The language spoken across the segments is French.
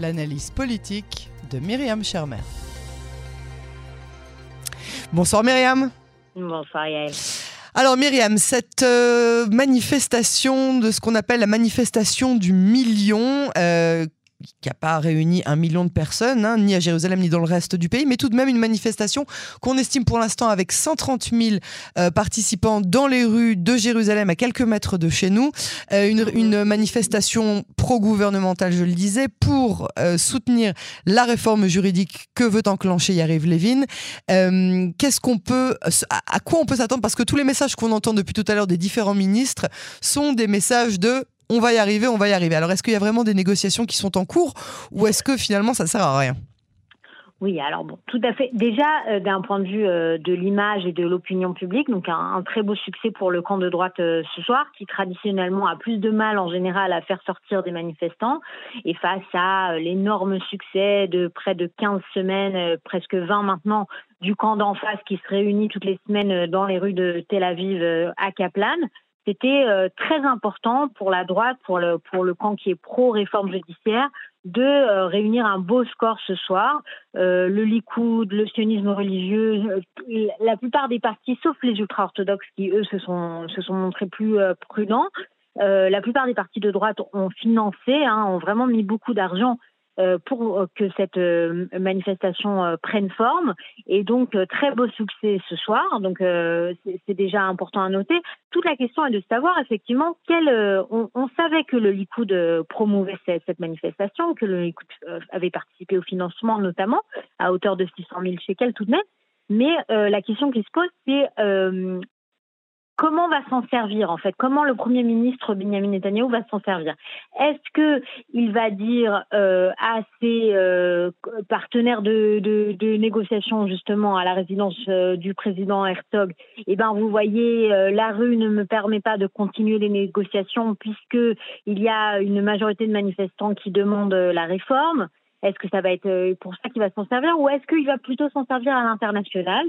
l'analyse politique de Myriam Schermer. Bonsoir Myriam. Bonsoir Yael. Alors Myriam, cette euh, manifestation de ce qu'on appelle la manifestation du million, euh, qui n'a pas réuni un million de personnes, hein, ni à Jérusalem ni dans le reste du pays, mais tout de même une manifestation qu'on estime pour l'instant avec 130 000 euh, participants dans les rues de Jérusalem, à quelques mètres de chez nous. Euh, une, manifestation pro-gouvernementale, je le disais, pour euh, soutenir la réforme juridique que veut enclencher Yariv Levin. Qu'est-ce qu'on peut, à quoi on peut s'attendre? Parce que tous les messages qu'on entend depuis tout à l'heure des différents ministres sont des messages de on va y arriver, on va y arriver. Alors, est-ce qu'il y a vraiment des négociations qui sont en cours ou est-ce que finalement ça sert à rien? Oui, alors bon, tout à fait. Déjà, euh, d'un point de vue euh, de l'image et de l'opinion publique, donc un, très beau succès pour le camp de droite euh, ce soir, qui traditionnellement a plus de mal en général à faire sortir des manifestants. Et face à l'énorme succès de près de 15 semaines, presque 20 maintenant, du camp d'en face qui se réunit toutes les semaines dans les rues de Tel Aviv à Kaplan, c'était euh, très important pour la droite, pour le, pour le camp qui est pro-réforme judiciaire, de euh, réunir un beau score ce soir. Euh, le Likoud, le sionisme religieux, la plupart des partis, sauf les ultra-orthodoxes qui, eux, se sont, se sont montrés plus prudents, la plupart des partis de droite ont financé, hein, ont vraiment mis beaucoup d'argent euh, pour euh, que cette euh, manifestation prenne forme. Et donc, très beau succès ce soir. Donc, c'est déjà important à noter. Toute la question est de savoir effectivement quel. On, savait que le Likoud promouvait cette, cette, manifestation, que le Likoud avait participé au financement notamment à hauteur de 600 000 shekels tout de même. Mais la question qui se pose, c'est comment va s'en servir en fait? Comment le Premier ministre Benjamin Netanyahu va s'en servir? Est-ce que il va dire euh, à ses euh, partenaires de, de, de, négociation justement à la résidence euh, du président Herzog Eh ben, vous voyez, euh, la rue ne me permet pas de continuer les négociations puisque il y a une majorité de manifestants qui demandent la réforme? Est-ce que ça va être pour ça qu'il va s'en servir? Ou est-ce qu'il va plutôt s'en servir à l'international?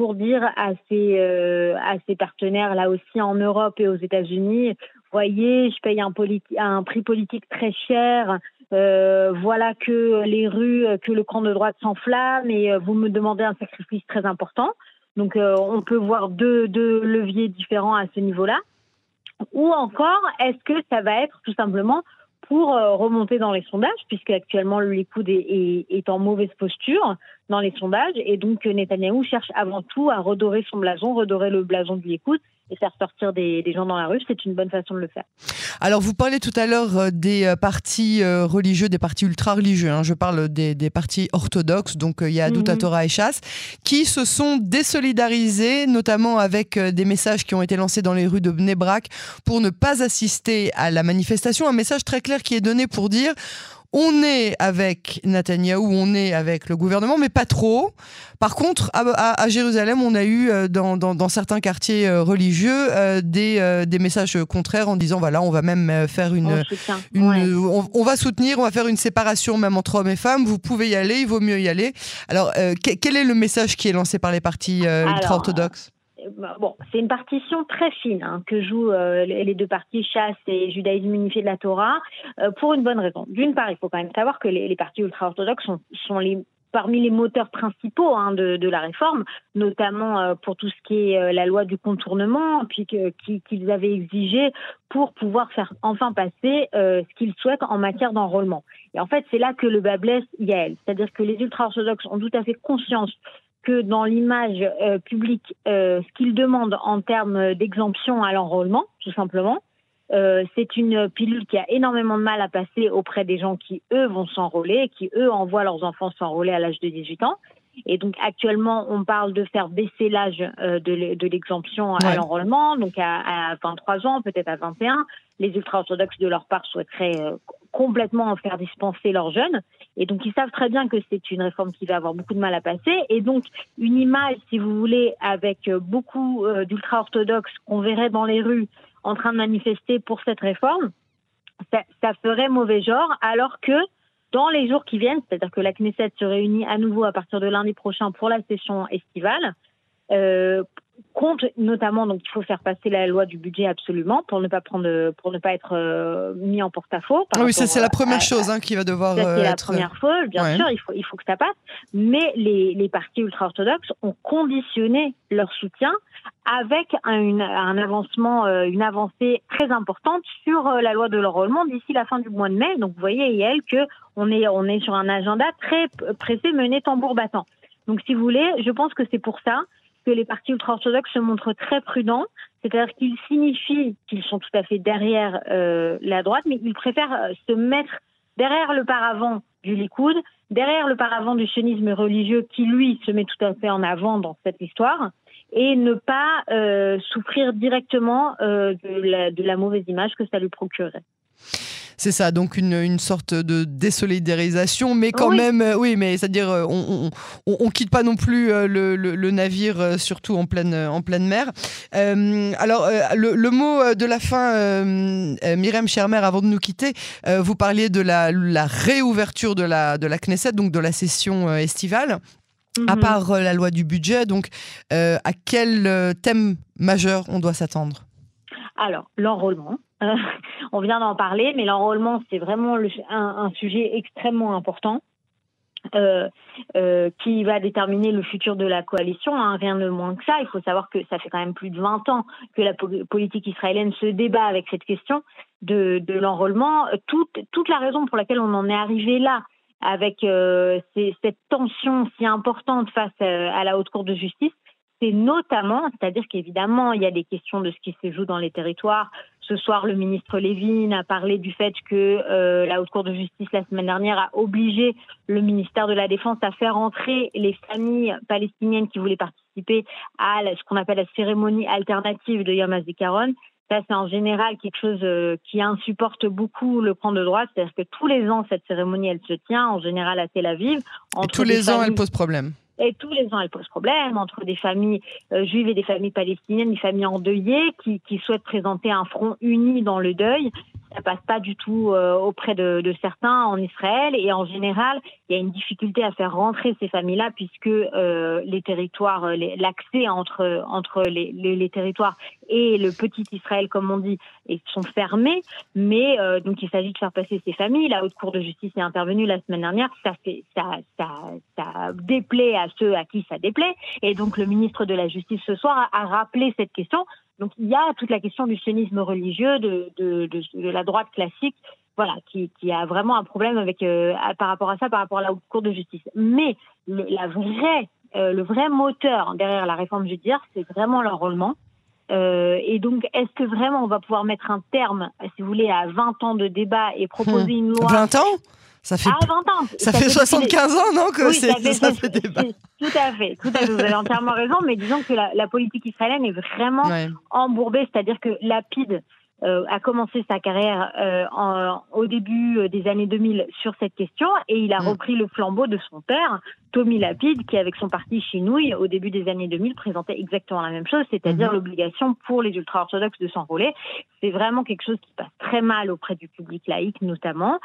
Pour dire à ses, euh, partenaires, là aussi en Europe et aux États-Unis, voyez, je paye un, prix politique très cher, euh, voilà que les rues, que le camp de droite s'enflamme et euh, vous me demandez un sacrifice très important. Donc on peut voir deux, leviers différents à ce niveau-là. Ou encore, est-ce que ça va être tout simplement pour remonter dans les sondages, puisque actuellement le Likoud est, en mauvaise posture dans les sondages, et donc Netanyahou cherche avant tout à redorer son blason, redorer le blason du Likoud, et faire sortir des, des gens dans la rue, c'est une bonne façon de le faire. Alors, vous parlez tout à l'heure euh, des euh, partis religieux, des partis ultra-religieux. Hein. Je parle des, des, partis orthodoxes, donc il y a Douta mhm. Torah et Chasse, qui se sont désolidarisés, notamment avec des messages qui ont été lancés dans les rues de Bnebrak pour ne pas assister à la manifestation. Un message très clair qui est donné pour dire on est avec Netanyahou, on est avec le gouvernement, mais pas trop. Par contre, à, Jérusalem, on a eu euh, dans, certains quartiers euh, religieux euh, des, des, messages contraires en disant voilà, on va même faire une, on, va soutenir, on va faire une séparation même entre hommes et femmes. Vous pouvez y aller, il vaut mieux y aller. Alors, quel est le message qui est lancé par les partis ultra-orthodoxes? Bon, c'est une partition très fine hein, que jouent euh, les deux partis, chasse et judaïsme unifié de la Torah, euh, pour une bonne raison. D'une part, il faut quand même savoir que les, partis ultra-orthodoxes sont, parmi les moteurs principaux hein, de, de, la réforme, notamment euh, pour tout ce qui est la loi du contournement, puis qu'ils avaient exigé pour pouvoir faire enfin passer ce qu'ils souhaitent en matière d'enrôlement. Et en fait, c'est là que le bas blesse Yael. C'est-à-dire que les ultra-orthodoxes ont tout à fait conscience que dans l'image euh, publique, euh, ce qu'ils demandent en termes d'exemption à l'enrôlement, tout simplement, euh, c'est une pilule qui a énormément de mal à passer auprès des gens qui, eux, vont s'enrôler, qui, eux, envoient leurs enfants s'enrôler à l'âge de 18 ans. Et donc actuellement, on parle de faire baisser l'âge de l'exemption à l'enrôlement, donc à, à, 23 ans, peut-être à 21. Les ultra-orthodoxes, de leur part, souhaiteraient complètement en faire dispenser leurs jeunes. Et donc, ils savent très bien que c'est une réforme qui va avoir beaucoup de mal à passer. Et donc, une image, si vous voulez, avec euh, beaucoup euh, d'ultra-orthodoxes qu'on verrait dans les rues en train de manifester pour cette réforme, ça, ferait mauvais genre, alors que dans les jours qui viennent, c'est-à-dire que la Knesset se réunit à nouveau à partir de lundi prochain pour la session estivale, euh, compte notamment donc il faut faire passer la loi du budget absolument pour ne pas prendre pour ne pas être euh, mis en porte-à-faux. Ah oui, ça c'est la première chose hein, qui va devoir ça, c'est la première fois, bien sûr, il faut il faut que ça passe. Mais les les partis ultra-orthodoxes ont conditionné leur soutien avec un, un avancement, une avancée très importante sur la loi de l'enrôlement d'ici la fin du mois de mai. Donc vous voyez, Yael, que on est on est sur un agenda très pressé, mené tambour battant. Donc, si vous voulez, je pense que c'est pour ça que les partis ultra-orthodoxes se montrent très prudents, c'est-à-dire qu'ils signifient qu'ils sont tout à fait derrière euh, la droite, mais ils préfèrent euh, se mettre derrière le paravent du Likoud, derrière le paravent du sionisme religieux qui, lui, se met tout à fait en avant dans cette histoire, et ne pas euh, souffrir directement de la, de la mauvaise image que ça lui procurerait. C'est ça, donc une, une, sorte de désolidarisation, mais quand même, euh, oui, mais c'est-à-dire euh, on, on, on, quitte pas non plus euh, le, le, navire, surtout en pleine, en pleine mer. alors, le, le, mot de la fin, Myriam Schermer, avant de nous quitter, vous parliez de la, la, réouverture de la, de la Knesset, donc de la session estivale. À mhm. part la loi du budget, donc à quel thème majeur on doit s'attendre? Alors, l'enrôlement, on vient d'en parler, mais l'enrôlement, c'est vraiment un, sujet extrêmement important. Euh, euh, qui va déterminer le futur de la coalition, hein, rien de moins que ça. Il faut savoir que ça fait quand même plus de 20 ans que la politique israélienne se débat avec cette question de, l'enrôlement. Toute, toute la raison pour laquelle on en est arrivé là, avec cette tension si importante face à la Haute Cour de justice, c'est notamment, c'est-à-dire qu'évidemment, il y a des questions de ce qui se joue dans les territoires. Ce soir, le ministre Lévin a parlé du fait que euh, la Haute Cour de justice la semaine dernière a obligé le ministère de la Défense à faire entrer les familles palestiniennes qui voulaient participer à ce qu'on appelle la cérémonie alternative de Yom HaZikaron. Ça, c'est en général quelque chose euh, qui insupporte beaucoup le camp de droite. C'est-à-dire que tous les ans, cette cérémonie, elle se tient, en général à Tel Aviv. Et tous les ans, elle pose problème. Et tous les ans, elle pose problème entre des familles euh, juives et des familles palestiniennes, des familles endeuillées qui, qui souhaitent présenter un front uni dans le deuil ça passe pas du tout euh, auprès de, certains en Israël. Et en général il y a une difficulté à faire rentrer ces familles-là puisque euh, les territoires, euh, l'accès entre entre les, territoires et le petit Israël comme on dit sont fermés, mais donc il s'agit de faire passer ces familles. La haute cour de justice est intervenue la semaine dernière, ça fait ça ça déplaît à ceux à qui ça déplaît. Et donc le ministre de la justice ce soir a rappelé cette question donc il y a toute la question du sionisme religieux, de, de, de, la droite classique, voilà, qui, qui, a vraiment un problème avec euh, par rapport à ça, par rapport à la Cour de justice. Mais le, la vraie, euh, le vrai moteur derrière la réforme judiciaire, c'est vraiment l'enrôlement. Euh, et donc, est-ce que vraiment on va pouvoir mettre un terme, si vous voulez, à 20 ans de débat et proposer une loi 20 ans? Ça fait, ah, 20 ans. Ça, fait 75 ans, non que ça, fait, ça fait débat. Tout à fait, tout à fait. Vous avez entièrement raison, mais disons que la, la politique israélienne est vraiment embourbée, c'est-à-dire que Lapide euh, a commencé sa carrière euh, en, au début euh, des années 2000 sur cette question et il a mm. repris le flambeau de son père, Tommy Lapide, qui avec son parti Chinouille au début des années 2000 présentait exactement la même chose, c'est-à-dire mm-hmm. l'obligation pour les ultra-orthodoxes de s'enrôler. C'est vraiment quelque chose qui passe très mal auprès du public laïque notamment.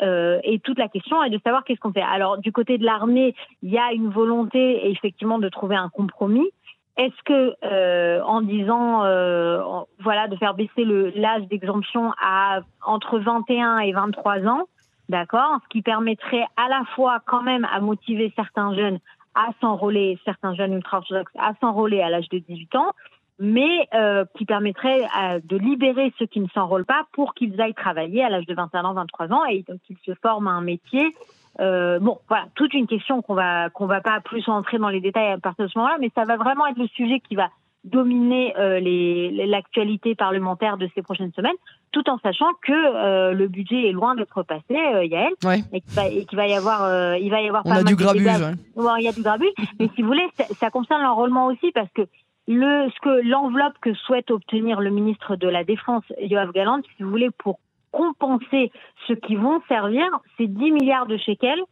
Euh, et toute la question est de savoir qu'est-ce qu'on fait. Alors du côté de l'armée, il y a une volonté effectivement de trouver un compromis. Est-ce que euh, en disant euh, voilà de faire baisser l'âge d'exemption à entre 21 et 23 ans, d'accord, ce qui permettrait à la fois quand même à motiver certains jeunes à s'enrôler, certains jeunes ultra-orthodoxes à s'enrôler à l'âge de 18 ans, mais euh, qui permettrait euh, de libérer ceux qui ne s'enrôlent pas pour qu'ils aillent travailler à l'âge de 21 ans, 23 ans et donc qu'ils se forment à un métier. Euh, bon, voilà, toute une question qu'on va qu'on va pas plus entrer dans les détails à partir de ce moment-là, mais ça va vraiment être le sujet qui va dominer euh, l'actualité parlementaire de ces prochaines semaines, tout en sachant que euh, le budget est loin d'être passé, euh, Yael, ouais. et qu'il va, va, y avoir, euh, il va y avoir On a du grabuge. Ouais. il y a du grabuge, mais si vous voulez, ça, ça concerne l'enrôlement aussi parce que le, ce que l'enveloppe que souhaite obtenir le ministre de la Défense, Yoav Galant, si vous voulez, pour compenser ceux qui vont servir, c'est 10 milliards de shekels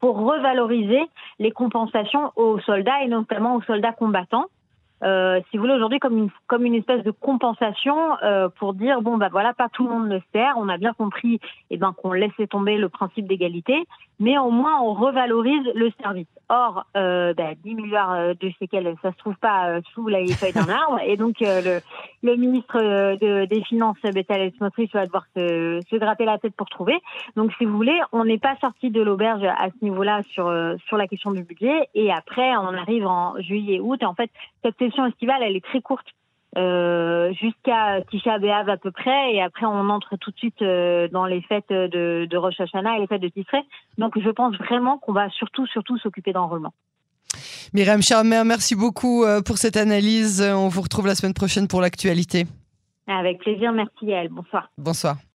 pour revaloriser les compensations aux soldats et notamment aux soldats combattants. euh, si vous voulez, aujourd'hui comme une, comme une espèce de compensation euh, pour dire bon bah voilà, pas tout le monde le sert. On a bien compris, eh ben qu'on laissait tomber le principe d'égalité, mais au moins on revalorise le service. Or, euh, bah, 10 milliards euh, de séquelles, ça se trouve pas euh, sous la feuille d'un arbre, et donc le, le ministre de, des Finances, Bétal Smotrich, va devoir se, se gratter la tête pour trouver. Donc, si vous voulez, on n'est pas sorti de l'auberge à ce niveau-là sur sur la question du budget, et après on arrive en juillet, août, et en fait cette session estivale, elle est très courte. Euh, jusqu'à Tisha B'Av à peu près, et après on entre tout de suite euh, dans les fêtes de, de Rosh Hashanah et les fêtes de Tishrei. Donc je pense vraiment qu'on va surtout, surtout s'occuper d'enrôlement. Myriam Charmer, merci beaucoup euh, pour cette analyse. On vous retrouve la semaine prochaine pour l'actualité. Avec plaisir, merci à elle. Bonsoir. Bonsoir.